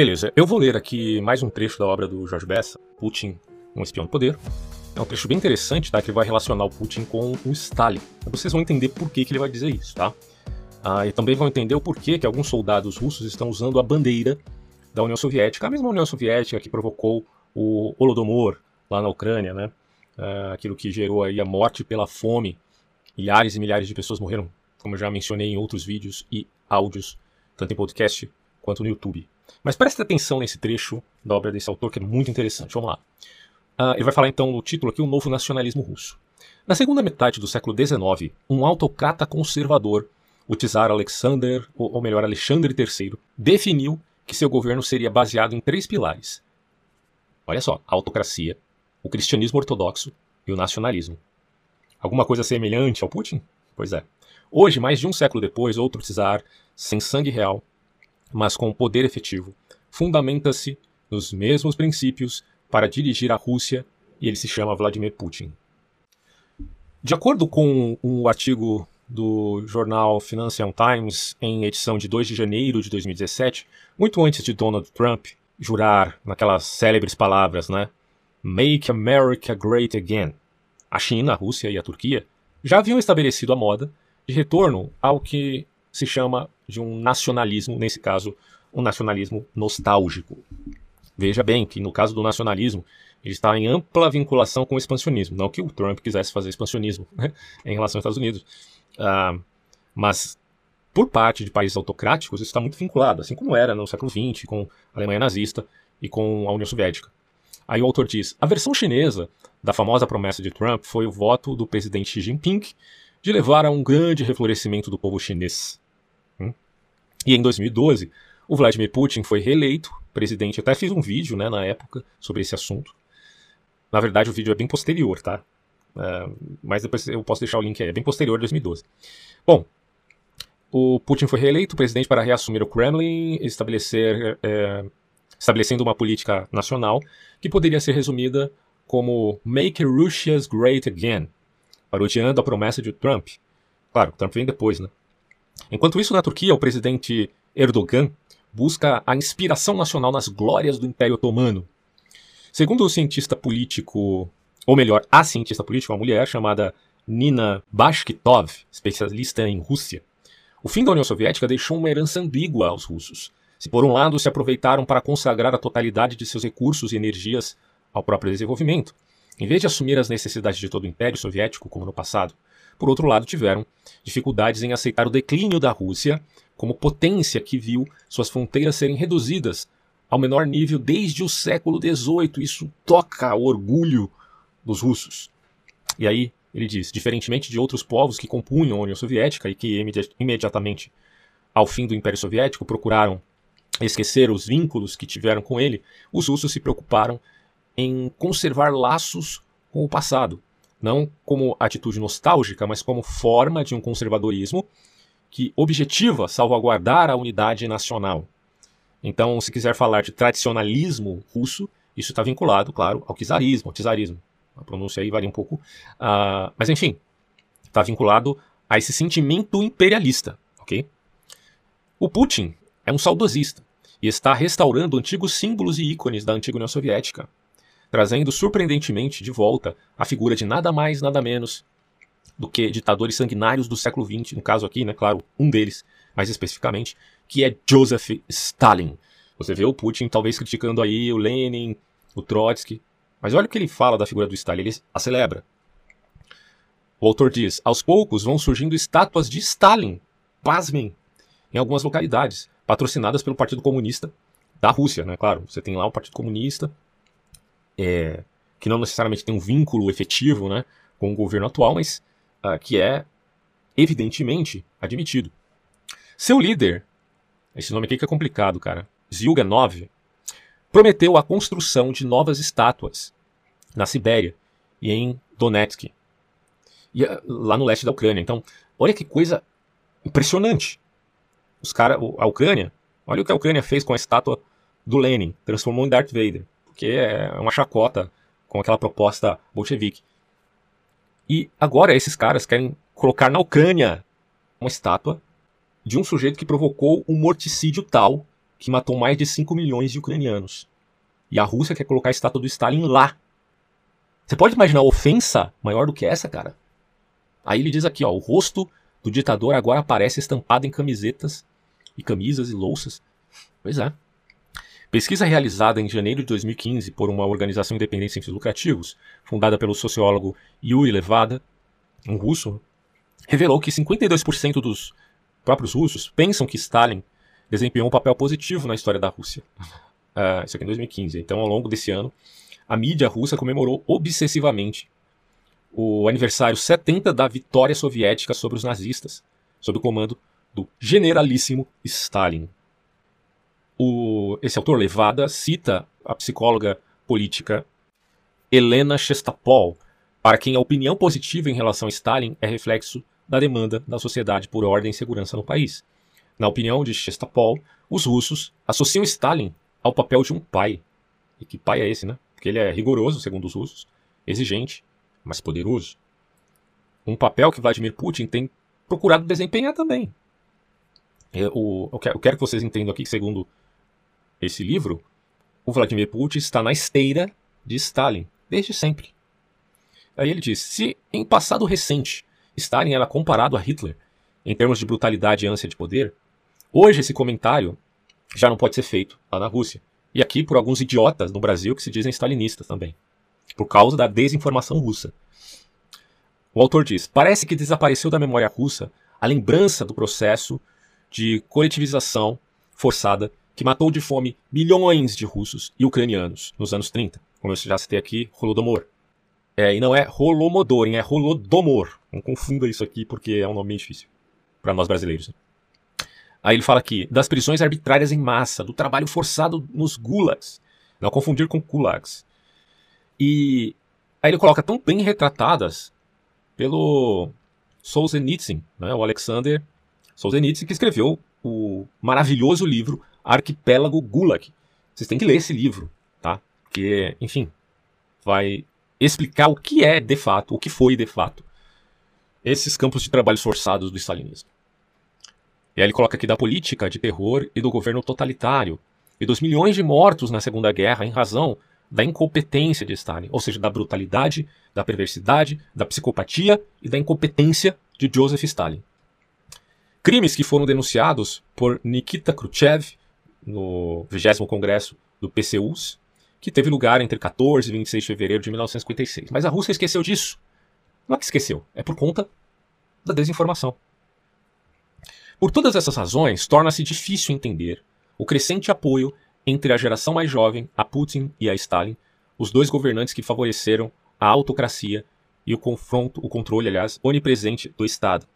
Beleza, eu vou ler aqui mais um trecho da obra do Jorge Bessa, Putin, um espião do poder. É um trecho bem interessante, tá? Que vai relacionar o Putin com o Stalin. Vocês vão entender por que, que ele vai dizer isso, tá? Ah, e também vão entender o porquê que alguns soldados russos estão usando a bandeira da União Soviética, a mesma União Soviética que provocou o Holodomor lá na Ucrânia, né? Ah, aquilo que gerou aí a morte pela fome. Milhares e milhares de pessoas morreram, como eu já mencionei em outros vídeos e áudios, tanto em podcast quanto no YouTube. Mas preste atenção nesse trecho da obra desse autor que é muito interessante. Vamos lá. Uh, ele vai falar então no título aqui o novo nacionalismo russo. Na segunda metade do século XIX, um autocrata conservador, o czar Alexander, ou melhor, Alexandre III, definiu que seu governo seria baseado em três pilares. Olha só, a autocracia, o cristianismo ortodoxo e o nacionalismo. Alguma coisa semelhante ao Putin? Pois é. Hoje, mais de um século depois, outro czar, sem sangue real, mas com poder efetivo, fundamenta-se nos mesmos princípios para dirigir a Rússia e ele se chama Vladimir Putin. De acordo com um artigo do jornal Financial Times, em edição de 2 de janeiro de 2017, muito antes de Donald Trump jurar naquelas célebres palavras, né? Make America Great Again. A China, a Rússia e a Turquia já haviam estabelecido a moda de retorno ao que se chama de um nacionalismo, nesse caso, um nacionalismo nostálgico. Veja bem que no caso do nacionalismo, ele está em ampla vinculação com o expansionismo. Não que o Trump quisesse fazer expansionismo né, em relação aos Estados Unidos. Uh, mas, por parte de países autocráticos, isso está muito vinculado, assim como era no século XX, com a Alemanha nazista e com a União Soviética. Aí o autor diz: a versão chinesa da famosa promessa de Trump foi o voto do presidente Xi Jinping de levar a um grande reflorescimento do povo chinês. E em 2012, o Vladimir Putin foi reeleito presidente. Eu até fiz um vídeo né, na época sobre esse assunto. Na verdade, o vídeo é bem posterior, tá? É, mas depois eu posso deixar o link aí. É bem posterior a 2012. Bom, o Putin foi reeleito presidente para reassumir o Kremlin, estabelecer, é, estabelecendo uma política nacional que poderia ser resumida como Make Russia Great Again, parodiando a promessa de Trump. Claro, Trump vem depois, né? Enquanto isso, na Turquia, o presidente Erdogan busca a inspiração nacional nas glórias do Império Otomano. Segundo o cientista político, ou melhor, a cientista política, uma mulher chamada Nina Bashkitov, especialista em Rússia, o fim da União Soviética deixou uma herança ambígua aos russos. Se por um lado se aproveitaram para consagrar a totalidade de seus recursos e energias ao próprio desenvolvimento, em vez de assumir as necessidades de todo o Império Soviético, como no passado, por outro lado, tiveram dificuldades em aceitar o declínio da Rússia como potência que viu suas fronteiras serem reduzidas ao menor nível desde o século XVIII. Isso toca o orgulho dos russos. E aí ele diz: diferentemente de outros povos que compunham a União Soviética e que imediatamente ao fim do Império Soviético procuraram esquecer os vínculos que tiveram com ele, os russos se preocuparam em conservar laços com o passado, não como atitude nostálgica, mas como forma de um conservadorismo que objetiva salvaguardar a unidade nacional. Então, se quiser falar de tradicionalismo russo, isso está vinculado, claro, ao czarismo, ao czarismo. A pronúncia aí varia um pouco. Uh, mas, enfim, está vinculado a esse sentimento imperialista, ok? O Putin é um saudosista e está restaurando antigos símbolos e ícones da antiga União Soviética, trazendo surpreendentemente de volta a figura de nada mais, nada menos do que ditadores sanguinários do século XX, no caso aqui, né, claro, um deles, mais especificamente, que é Joseph Stalin. Você vê o Putin talvez criticando aí o Lenin, o Trotsky, mas olha o que ele fala da figura do Stalin, ele a celebra. O autor diz: aos poucos vão surgindo estátuas de Stalin, pasmem, em algumas localidades, patrocinadas pelo Partido Comunista da Rússia, né? Claro, você tem lá o Partido Comunista, é, que não necessariamente tem um vínculo efetivo né, com o governo atual, mas uh, que é evidentemente admitido. Seu líder, esse nome aqui que é complicado, cara, Zyuganov, prometeu a construção de novas estátuas na Sibéria e em Donetsk, e, uh, lá no leste da Ucrânia. Então, olha que coisa impressionante. Os cara, a Ucrânia, olha o que a Ucrânia fez com a estátua do Lenin, transformou em Darth Vader, porque é uma chacota com aquela proposta bolchevique. E agora esses caras querem colocar na Ucrânia uma estátua de um sujeito que provocou um morticídio tal que matou mais de 5 milhões de ucranianos. E a Rússia quer colocar a estátua do Stalin lá. Você pode imaginar ofensa maior do que essa, cara? Aí ele diz aqui, ó, o rosto do ditador agora aparece estampado em camisetas e camisas e louças. Pois é. Pesquisa realizada em janeiro de 2015 por uma organização independente sem fins lucrativos, fundada pelo sociólogo Yuri Levada, um russo, revelou que 52% dos próprios russos pensam que Stalin desempenhou um papel positivo na história da Rússia. Uh, isso aqui em 2015. Então, ao longo desse ano, a mídia russa comemorou obsessivamente o aniversário 70 da vitória soviética sobre os nazistas, sob o comando do generalíssimo Stalin. O, esse autor Levada cita a psicóloga política Helena Shestapol, para quem a opinião positiva em relação a Stalin é reflexo da demanda da sociedade por ordem e segurança no país. Na opinião de Shestapol, os russos associam Stalin ao papel de um pai. E que pai é esse, né? Porque ele é rigoroso, segundo os russos, exigente, mas poderoso. Um papel que Vladimir Putin tem procurado desempenhar também. Eu, eu quero que vocês entendam aqui que, segundo esse livro, o Vladimir Putin está na esteira de Stalin, desde sempre. Aí ele diz: se em passado recente Stalin era comparado a Hitler em termos de brutalidade e ânsia de poder, hoje esse comentário já não pode ser feito lá na Rússia. E aqui por alguns idiotas no Brasil que se dizem stalinistas também por causa da desinformação russa. O autor diz: parece que desapareceu da memória russa a lembrança do processo de coletivização forçada que matou de fome milhões de russos e ucranianos nos anos 30, como eu já citei aqui, Holodomor. É, e não é Holomodor, é Holodomor. Não confunda isso aqui porque é um nome bem difícil para nós brasileiros. Né? Aí ele fala aqui das prisões arbitrárias em massa, do trabalho forçado nos gulags, não confundir com kulaks, e aí ele coloca tão bem retratadas pelo Solzhenitsyn, né, o Alexander Solzhenitsyn, que escreveu o maravilhoso livro Arquipélago Gulag. Vocês têm que ler esse livro, tá? Porque, enfim, vai explicar o que é de fato, o que foi de fato, esses campos de trabalho forçados do stalinismo. E aí ele coloca aqui da política de terror e do governo totalitário, e dos milhões de mortos na Segunda Guerra em razão da incompetência de Stalin, ou seja, da brutalidade, da perversidade, da psicopatia e da incompetência de Joseph Stalin. Crimes que foram denunciados por Nikita Khrushchev no 20 Congresso do PCUS, que teve lugar entre 14 e 26 de fevereiro de 1956. Mas a Rússia esqueceu disso. Não é que esqueceu, é por conta da desinformação. Por todas essas razões, torna-se difícil entender o crescente apoio entre a geração mais jovem, a Putin e a Stalin, os dois governantes que favoreceram a autocracia e o confronto, o controle, aliás, onipresente do Estado.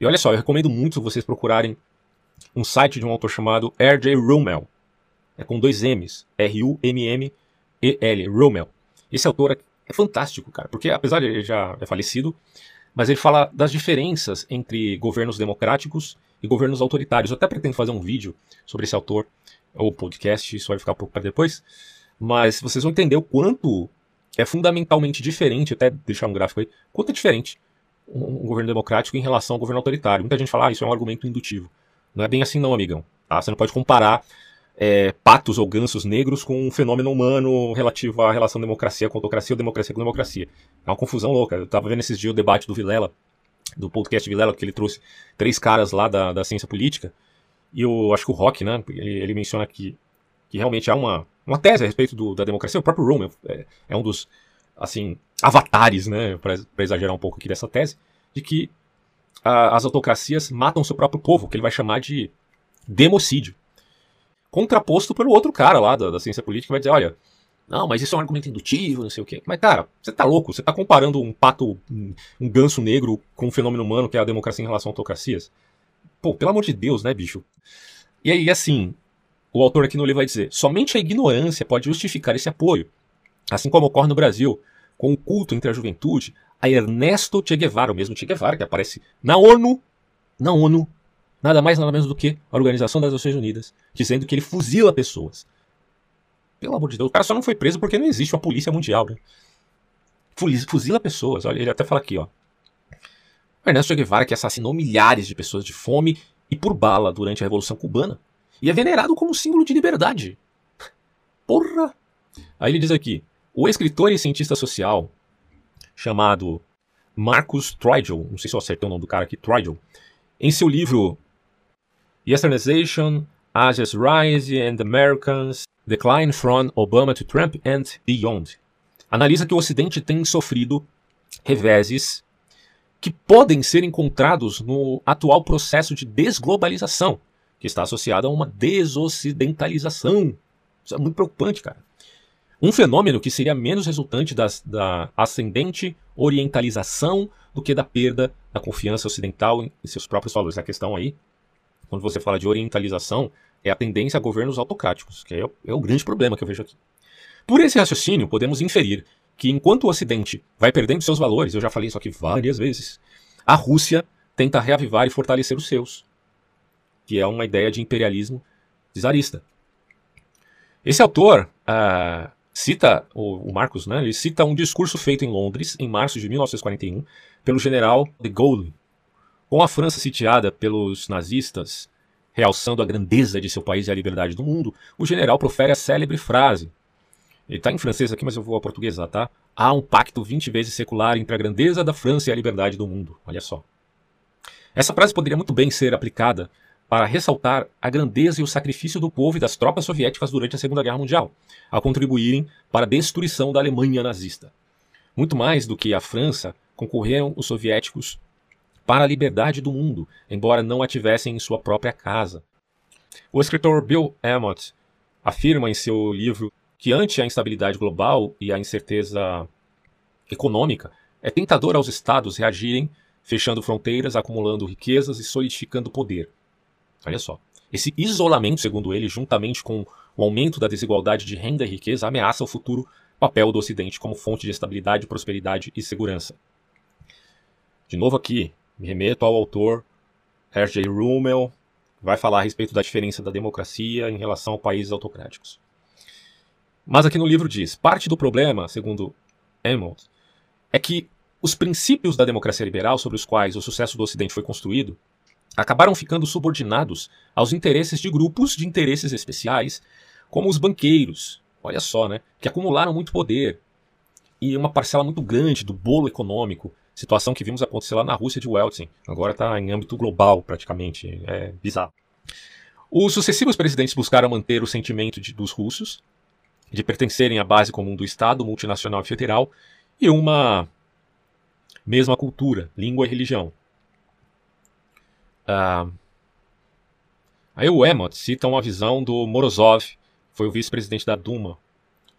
E olha só, eu recomendo muito vocês procurarem um site de um autor chamado R.J. Rummel. É com dois M's, R-U-M-M-E-L, Rummel. Esse autor é fantástico, cara, porque apesar de ele já é falecido, mas ele fala das diferenças entre governos democráticos e governos autoritários. Eu até pretendo fazer um vídeo sobre esse autor ou podcast, isso vai ficar pouco para depois, mas vocês vão entender o quanto é fundamentalmente diferente, até deixar um gráfico aí, quanto é diferente um governo democrático em relação ao governo autoritário. Muita gente fala, ah, isso é um argumento indutivo. Não é bem assim não, amigão. Tá? Você não pode comparar é, patos ou gansos negros com um fenômeno humano relativo à relação democracia com autocracia ou democracia com democracia. É uma confusão louca. Eu tava vendo esses dias o debate do Vilela, do podcast Vilela, porque ele trouxe três caras lá da, da ciência política, e eu acho que o Rock, né, ele, ele menciona que, que realmente há uma, uma tese a respeito do, da democracia. O próprio Roman é, é um dos, assim, avatares, né, para exagerar um pouco aqui dessa tese, de que a, as autocracias matam seu próprio povo, que ele vai chamar de democídio. Contraposto pelo outro cara lá da, da ciência política, que vai dizer, olha, não, mas isso é um argumento indutivo, não sei o quê. Mas, cara, você tá louco? Você tá comparando um pato, um, ganso negro com um fenômeno humano que é a democracia em relação a autocracias? Pô, pelo amor de Deus, né, bicho? E aí, assim, o autor aqui no livro vai dizer: somente a ignorância pode justificar esse apoio. Assim como ocorre no Brasil, com o culto entre a juventude a Ernesto Che Guevara, o mesmo Che Guevara que aparece na ONU, na ONU, nada mais nada menos do que a Organização das Nações Unidas, dizendo que ele fuzila pessoas. Pelo amor de Deus, o cara só não foi preso porque não existe uma polícia mundial, né? Fuzila pessoas. Olha, ele até fala aqui, ó. Ernesto Che Guevara, que assassinou milhares de pessoas de fome e por bala durante a Revolução Cubana, e é venerado como símbolo de liberdade. Porra! Aí ele diz aqui: o escritor e cientista social chamado Marcus Trigel, não sei se eu acertei o nome do cara aqui, Trigel, em seu livro Yesternization, Asia's Rise and Americans Decline from Obama to Trump and Beyond, analisa que o Ocidente tem sofrido reveses que podem ser encontrados no atual processo de desglobalização, que está associado a uma desocidentalização. Isso é muito preocupante, cara. Um fenômeno que seria menos resultante da ascendente orientalização do que da perda da confiança ocidental em seus próprios valores. A questão aí, quando você fala de orientalização, é a tendência a governos autocráticos, que é, é o grande problema que eu vejo aqui. Por esse raciocínio, podemos inferir que enquanto o Ocidente vai perdendo seus valores, eu já falei isso aqui várias vezes, a Rússia tenta reavivar e fortalecer os seus, que é uma ideia de imperialismo czarista. Esse autor, uh, cita, o, o, Marcos, né, ele cita um discurso feito em Londres, em março de 1941, pelo general de Gaulle. Com a França sitiada pelos nazistas, realçando a grandeza de seu país e a liberdade do mundo, o general profere a célebre frase. Ele está em francês aqui, mas eu vou a portuguesar, tá? Há um pacto 20 vezes secular entre a grandeza da França e a liberdade do mundo. Olha só. Essa frase poderia muito bem ser aplicada para ressaltar a grandeza e o sacrifício do povo e das tropas soviéticas durante a Segunda Guerra Mundial, ao contribuírem para a destruição da Alemanha nazista. Muito mais do que a França, concorreram os soviéticos para a liberdade do mundo, embora não a tivessem em sua própria casa. O escritor Bill Emmott afirma em seu livro que, ante a instabilidade global e a incerteza econômica, é tentador aos estados reagirem, fechando fronteiras, acumulando riquezas e solidificando poder. Olha só. Esse isolamento, segundo ele, juntamente com o aumento da desigualdade de renda e riqueza, ameaça o futuro papel do Ocidente como fonte de estabilidade, prosperidade e segurança. De novo aqui, me remeto ao autor Hergé Rummel, que vai falar a respeito da diferença da democracia em relação a países autocráticos. Mas aqui no livro diz: parte do problema, segundo Emmons, é que os princípios da democracia liberal sobre os quais o sucesso do Ocidente foi construído acabaram ficando subordinados aos interesses de grupos de interesses especiais, como os banqueiros, olha só, né, que acumularam muito poder e uma parcela muito grande do bolo econômico, situação que vimos acontecer lá na Rússia de Yeltsin, agora está em âmbito global praticamente, é bizarro. Os sucessivos presidentes buscaram manter o sentimento de, dos russos de pertencerem à base comum do Estado multinacional e federal e uma mesma cultura, língua e religião, Uh, aí o Emmott cita uma visão do Morozov, foi o vice-presidente da Duma.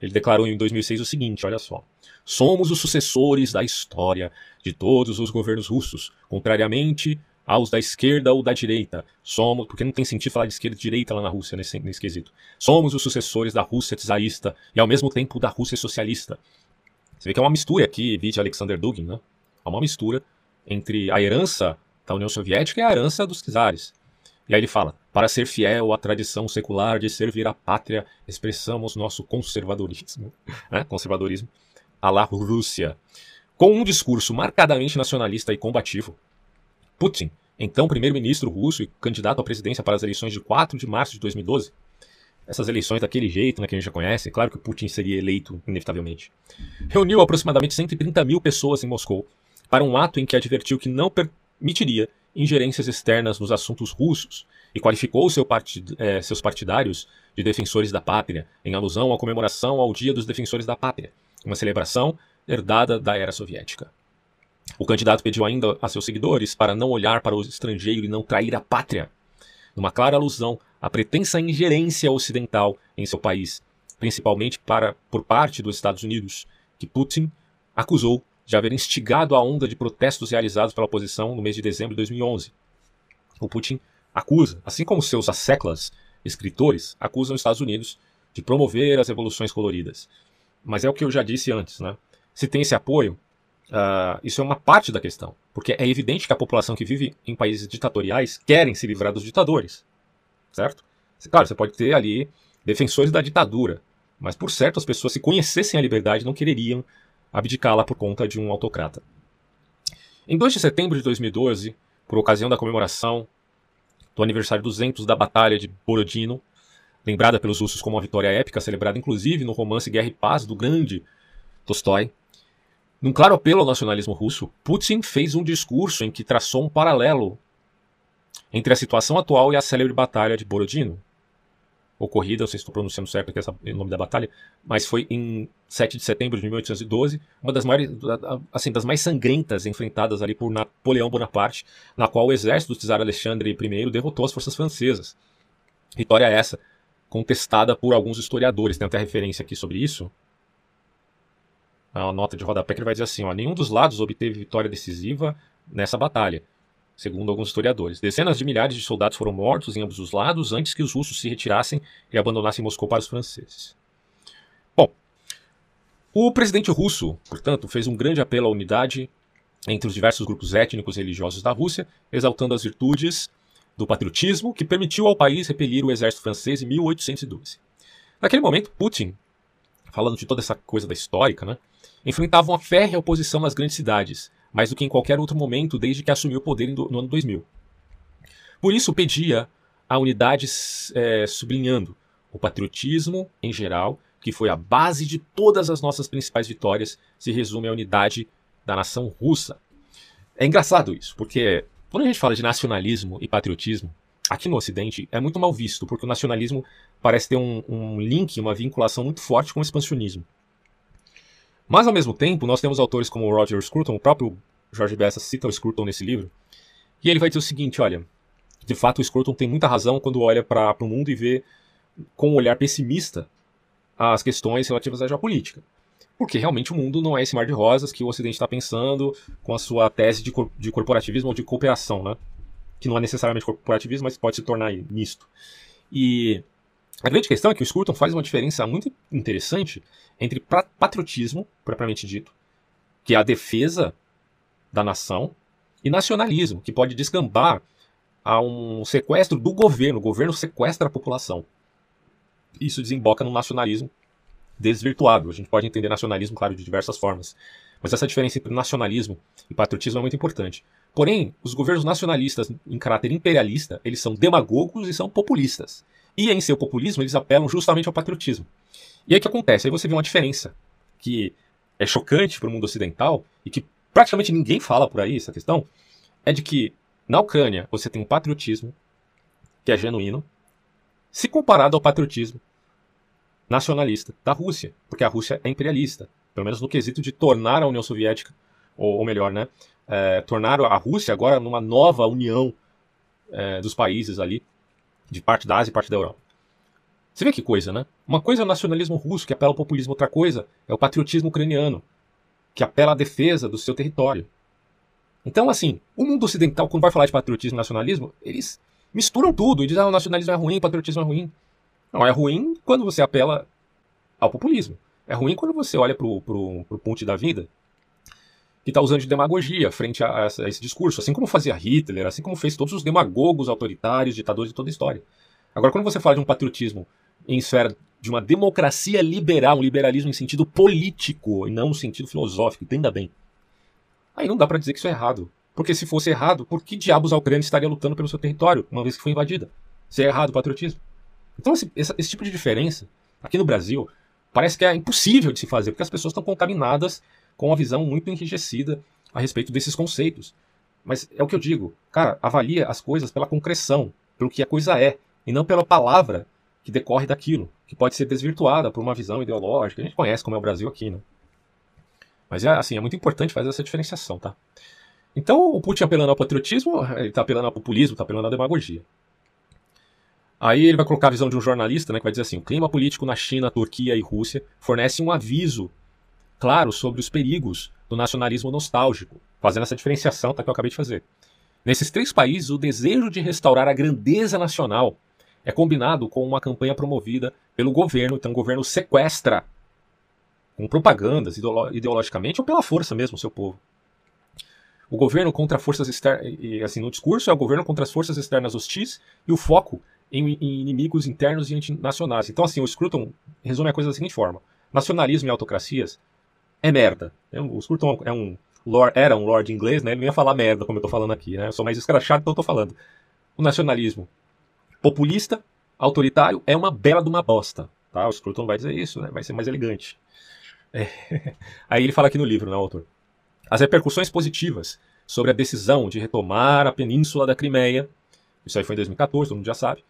Ele declarou em 2006 o seguinte, olha só. Somos os sucessores da história de todos os governos russos, contrariamente aos da esquerda ou da direita. Somos, porque não tem sentido falar de esquerda e direita lá na Rússia nesse, nesse quesito. Somos os sucessores da Rússia czarista e ao mesmo tempo da Rússia socialista. Você vê que é uma mistura aqui, vídeo Alexander Dugin, né? É uma mistura entre a herança da União Soviética é a herança dos czares. E aí ele fala: para ser fiel à tradição secular de servir a pátria, expressamos nosso conservadorismo, né? conservadorismo, à la Rússia. Com um discurso marcadamente nacionalista e combativo, Putin, então primeiro-ministro russo e candidato à presidência para as eleições de 4 de março de 2012, essas eleições daquele jeito, né, que a gente já conhece, claro que Putin seria eleito inevitavelmente, reuniu aproximadamente 130 mil pessoas em Moscou para um ato em que advertiu que não per permitiria ingerências externas nos assuntos russos e qualificou seu partid é, seus partidários de defensores da pátria, em alusão à comemoração ao Dia dos Defensores da Pátria, uma celebração herdada da era soviética. O candidato pediu ainda a seus seguidores para não olhar para o estrangeiro e não trair a pátria, numa clara alusão à pretensa ingerência ocidental em seu país, principalmente para, por parte dos Estados Unidos, que Putin acusou de haver instigado a onda de protestos realizados pela oposição no mês de dezembro de 2011. O Putin acusa, assim como seus asseclas escritores, acusam os Estados Unidos de promover as revoluções coloridas. Mas é o que eu já disse antes, né? Se tem esse apoio, uh, isso é uma parte da questão, porque é evidente que a população que vive em países ditatoriais querem se livrar dos ditadores, certo? Claro, você pode ter ali defensores da ditadura, mas por certo as pessoas se conhecessem a liberdade não quereriam abdicá-la por conta de um autocrata. Em 2 de setembro de 2012, por ocasião da comemoração do aniversário 200 da Batalha de Borodino, lembrada pelos russos como uma vitória épica, celebrada inclusive no romance Guerra e Paz do grande Tolstói. Num claro apelo ao nacionalismo russo, Putin fez um discurso em que traçou um paralelo entre a situação atual e a célebre Batalha de Borodino, ocorrida, não sei se estou pronunciando certo aqui essa, o nome da batalha, mas foi em 7 de setembro de 1812, uma das, maiores, assim, das mais sangrentas enfrentadas ali por Napoleão Bonaparte, na qual o exército do czar Alexandre I derrotou as forças francesas. Vitória essa, contestada por alguns historiadores, tem até referência aqui sobre isso. A nota de rodapé que ele vai dizer assim, ó, nenhum dos lados obteve vitória decisiva nessa batalha segundo alguns historiadores. Dezenas de milhares de soldados foram mortos em ambos os lados antes que os russos se retirassem e abandonassem Moscou para os franceses. Bom, o presidente russo, portanto, fez um grande apelo à unidade entre os diversos grupos étnicos e religiosos da Rússia, exaltando as virtudes do patriotismo que permitiu ao país repelir o exército francês em 1812. Naquele momento, Putin, falando de toda essa coisa da histórica, né, enfrentava uma férrea oposição nas grandes cidades, mais do que em qualquer outro momento desde que assumiu o poder no ano 2000. Por isso, pedia a unidade, é, sublinhando o patriotismo em geral, que foi a base de todas as nossas principais vitórias, se resume à unidade da nação russa. É engraçado isso, porque quando a gente fala de nacionalismo e patriotismo, aqui no Ocidente é muito mal visto, porque o nacionalismo parece ter um, um link, uma vinculação muito forte com o expansionismo. Mas, ao mesmo tempo, nós temos autores como Roger Scruton, o próprio Jorge Bessa cita o Scruton nesse livro, e ele vai dizer o seguinte, olha, de fato o Scruton tem muita razão quando olha para o mundo e vê com um olhar pessimista as questões relativas à geopolítica. Porque realmente o mundo não é esse mar de rosas que o Ocidente está pensando com a sua tese de, cor de corporativismo ou de cooperação, né? Que não é necessariamente corporativismo, mas pode se tornar misto. E a grande questão é que o Scruton faz uma diferença muito interessante entre patriotismo, propriamente dito, que é a defesa da nação, e nacionalismo, que pode descambar a um sequestro do governo. O governo sequestra a população. Isso desemboca no nacionalismo desvirtuado. A gente pode entender nacionalismo, claro, de diversas formas. Mas essa diferença entre nacionalismo e patriotismo é muito importante. Porém, os governos nacionalistas em caráter imperialista, eles são demagogos e são populistas. E em seu populismo, eles apelam justamente ao patriotismo. E aí o que acontece? Aí você vê uma diferença que é chocante para o mundo ocidental e que praticamente ninguém fala por aí essa questão, é de que na Ucrânia você tem um patriotismo que é genuíno, se comparado ao patriotismo nacionalista da Rússia, porque a Rússia é imperialista, pelo menos no quesito de tornar a União Soviética, ou, ou melhor, né, é, tornar a Rússia agora numa nova união é, dos países ali, de parte da Ásia e parte da Europa. Você vê que coisa, né? Uma coisa é o nacionalismo russo, que apela ao populismo, outra coisa é o patriotismo ucraniano, que apela à defesa do seu território. Então, assim, o mundo ocidental, quando vai falar de patriotismo e nacionalismo, eles misturam tudo e dizem, ah, o nacionalismo é ruim, o patriotismo é ruim. Não, é ruim quando você apela ao populismo. É ruim quando você olha pro, pro ponte da vida que está usando de demagogia frente a, a, esse discurso, assim como fazia Hitler, assim como fez todos os demagogos autoritários, ditadores de toda a história. Agora, quando você fala de um patriotismo em esfera de uma democracia liberal, um liberalismo em sentido político e não no sentido filosófico, entenda bem. Aí não dá para dizer que isso é errado. Porque se fosse errado, por que diabos a Ucrânia estaria lutando pelo seu território, uma vez que foi invadida? Se é errado o patriotismo. Então esse, esse tipo de diferença, aqui no Brasil, parece que é impossível de se fazer, porque as pessoas estão contaminadas com uma visão muito enrijecida a respeito desses conceitos. Mas é o que eu digo, cara, avalia as coisas pela concreção, pelo que a coisa é, e não pela palavra que decorre daquilo, que pode ser desvirtuada por uma visão ideológica. A gente conhece como é o Brasil aqui, né? Mas é assim, é muito importante fazer essa diferenciação, tá? Então, o Putin apelando ao patriotismo, ele está apelando ao populismo, está apelando à demagogia. Aí ele vai colocar a visão de um jornalista, né, que vai dizer assim: o clima político na China, Turquia e Rússia fornece um aviso claro sobre os perigos do nacionalismo nostálgico, fazendo essa diferenciação tá, que eu acabei de fazer. Nesses três países, o desejo de restaurar a grandeza nacional é combinado com uma campanha promovida pelo governo, então o governo sequestra com propagandas ideologicamente ou pela força mesmo seu povo. O governo contra forças externas, assim, no discurso é o governo contra as forças externas hostis e o foco em, em inimigos internos e internacionais. Então, assim, o Scruton resume a coisa da seguinte forma: nacionalismo e autocracias é merda. É o Scruton é um lord, era um lord inglês, né? Ele não ia falar merda como eu tô falando aqui, né? Eu sou mais escrachado, então eu tô falando. o nacionalismo populista, autoritário, é uma bela de uma bosta. Tá? O Scruton vai dizer isso, né? vai ser mais elegante. É. Aí ele fala aqui no livro, né, autor? As repercussões positivas sobre a decisão de retomar a península da Crimeia, isso aí foi em 2014, todo mundo já sabe,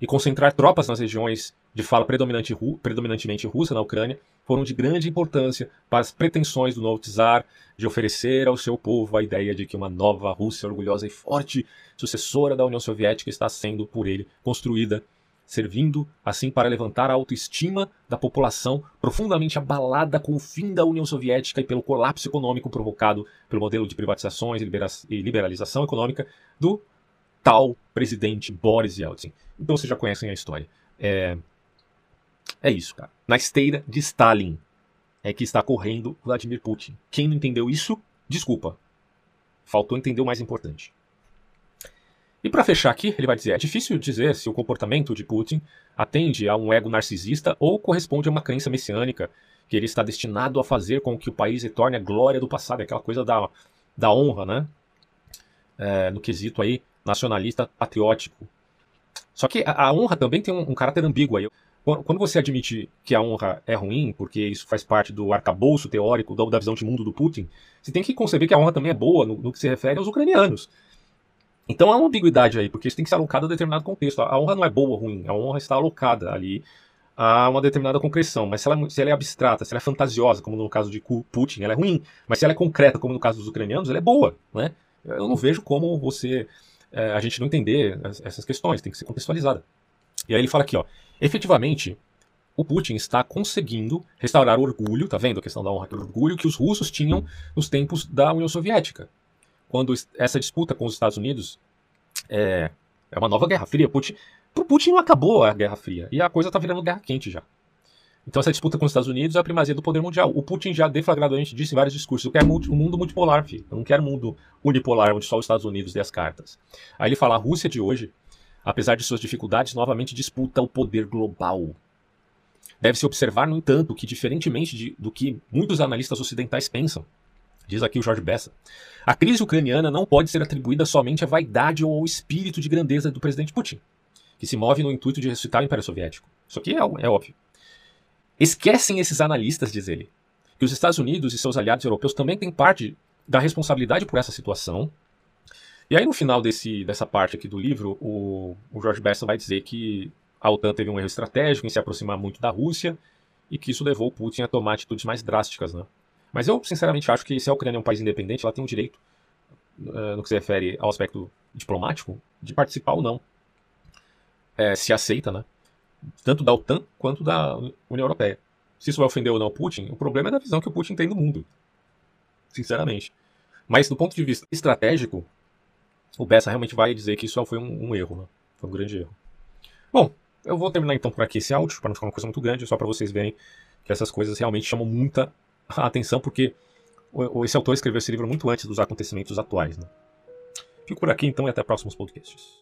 e concentrar tropas nas regiões de fala predominante, predominantemente russa na Ucrânia, foram de grande importância para as pretensões do novo czar de oferecer ao seu povo a ideia de que uma nova Rússia orgulhosa e forte, sucessora da União Soviética, está sendo por ele construída, servindo assim para levantar a autoestima da população profundamente abalada com o fim da União Soviética e pelo colapso econômico provocado pelo modelo de privatizações e liberalização econômica do tal presidente Boris Yeltsin. Então vocês já conhecem a história. É, é isso, cara. Na esteira de Stalin é que está correndo Vladimir Putin. Quem não entendeu isso, desculpa. Faltou entender o mais importante. E para fechar aqui, ele vai dizer: é difícil dizer se o comportamento de Putin atende a um ego narcisista ou corresponde a uma crença messiânica que ele está destinado a fazer com que o país retorne à glória do passado, aquela coisa da, da honra, né? É, no quesito aí nacionalista patriótico. Só que a, a honra também tem um, um caráter ambíguo aí. Quando você admite que a honra é ruim, porque isso faz parte do arcabouço teórico da, visão de mundo do Putin, você tem que conceber que a honra também é boa no, no que se refere aos ucranianos. Então há uma ambiguidade aí, porque isso tem que ser alocado a determinado contexto. A honra não é boa ou ruim, a honra está alocada ali a uma determinada concreção. Mas se ela, é se ela, é abstrata, se ela é fantasiosa, como no caso de Putin, ela é ruim. Mas se ela é concreta, como no caso dos ucranianos, ela é boa. Né? Eu não vejo como você é, a gente não entender essas questões, tem que ser contextualizada. E aí ele fala aqui, ó, efetivamente, o Putin está conseguindo restaurar o orgulho, tá vendo a questão da honra, o orgulho que os russos tinham nos tempos da União Soviética. Quando essa disputa com os Estados Unidos é, é uma nova Guerra Fria. Putin, pro Putin não acabou a Guerra Fria, e a coisa está virando guerra quente já. Então essa disputa com os Estados Unidos é a primazia do poder mundial. O Putin já deflagradamente disse em vários discursos, eu quero um mundo multipolar, filho. Eu não quero um mundo unipolar, onde só os Estados Unidos dê as cartas. Aí ele fala, a Rússia de hoje, apesar de suas dificuldades, novamente disputa o poder global. Deve-se observar, no entanto, que diferentemente de, do que muitos analistas ocidentais pensam, diz aqui o Jorge Bessa, a crise ucraniana não pode ser atribuída somente à vaidade ou ao espírito de grandeza do presidente Putin, que se move no intuito de ressuscitar o Império Soviético. Isso aqui é, é óbvio. Esquecem esses analistas, diz ele, que os Estados Unidos e seus aliados europeus também têm parte da responsabilidade por essa situação. E aí, no final desse, dessa parte aqui do livro, o, o George Bessa vai dizer que a OTAN teve um erro estratégico em se aproximar muito da Rússia e que isso levou Putin a tomar atitudes mais drásticas. Né? Mas eu, sinceramente, acho que se a Ucrânia é um país independente, ela tem o direito, uh, no que se refere ao aspecto diplomático, de participar ou não. É, se aceita, né? tanto da OTAN quanto da União Europeia. Se isso vai ofender ou não o Putin, o problema é da visão que o Putin tem do mundo. Sinceramente. Mas do ponto de vista estratégico, o Bessa realmente vai dizer que isso foi um, um erro, né? Foi um grande erro. Bom, eu vou terminar então por aqui esse áudio, para não ficar uma coisa muito grande, só para vocês verem que essas coisas realmente chamam muita atenção, porque esse autor escreveu esse livro muito antes dos acontecimentos atuais. Né? Fico por aqui então e até próximos podcasts.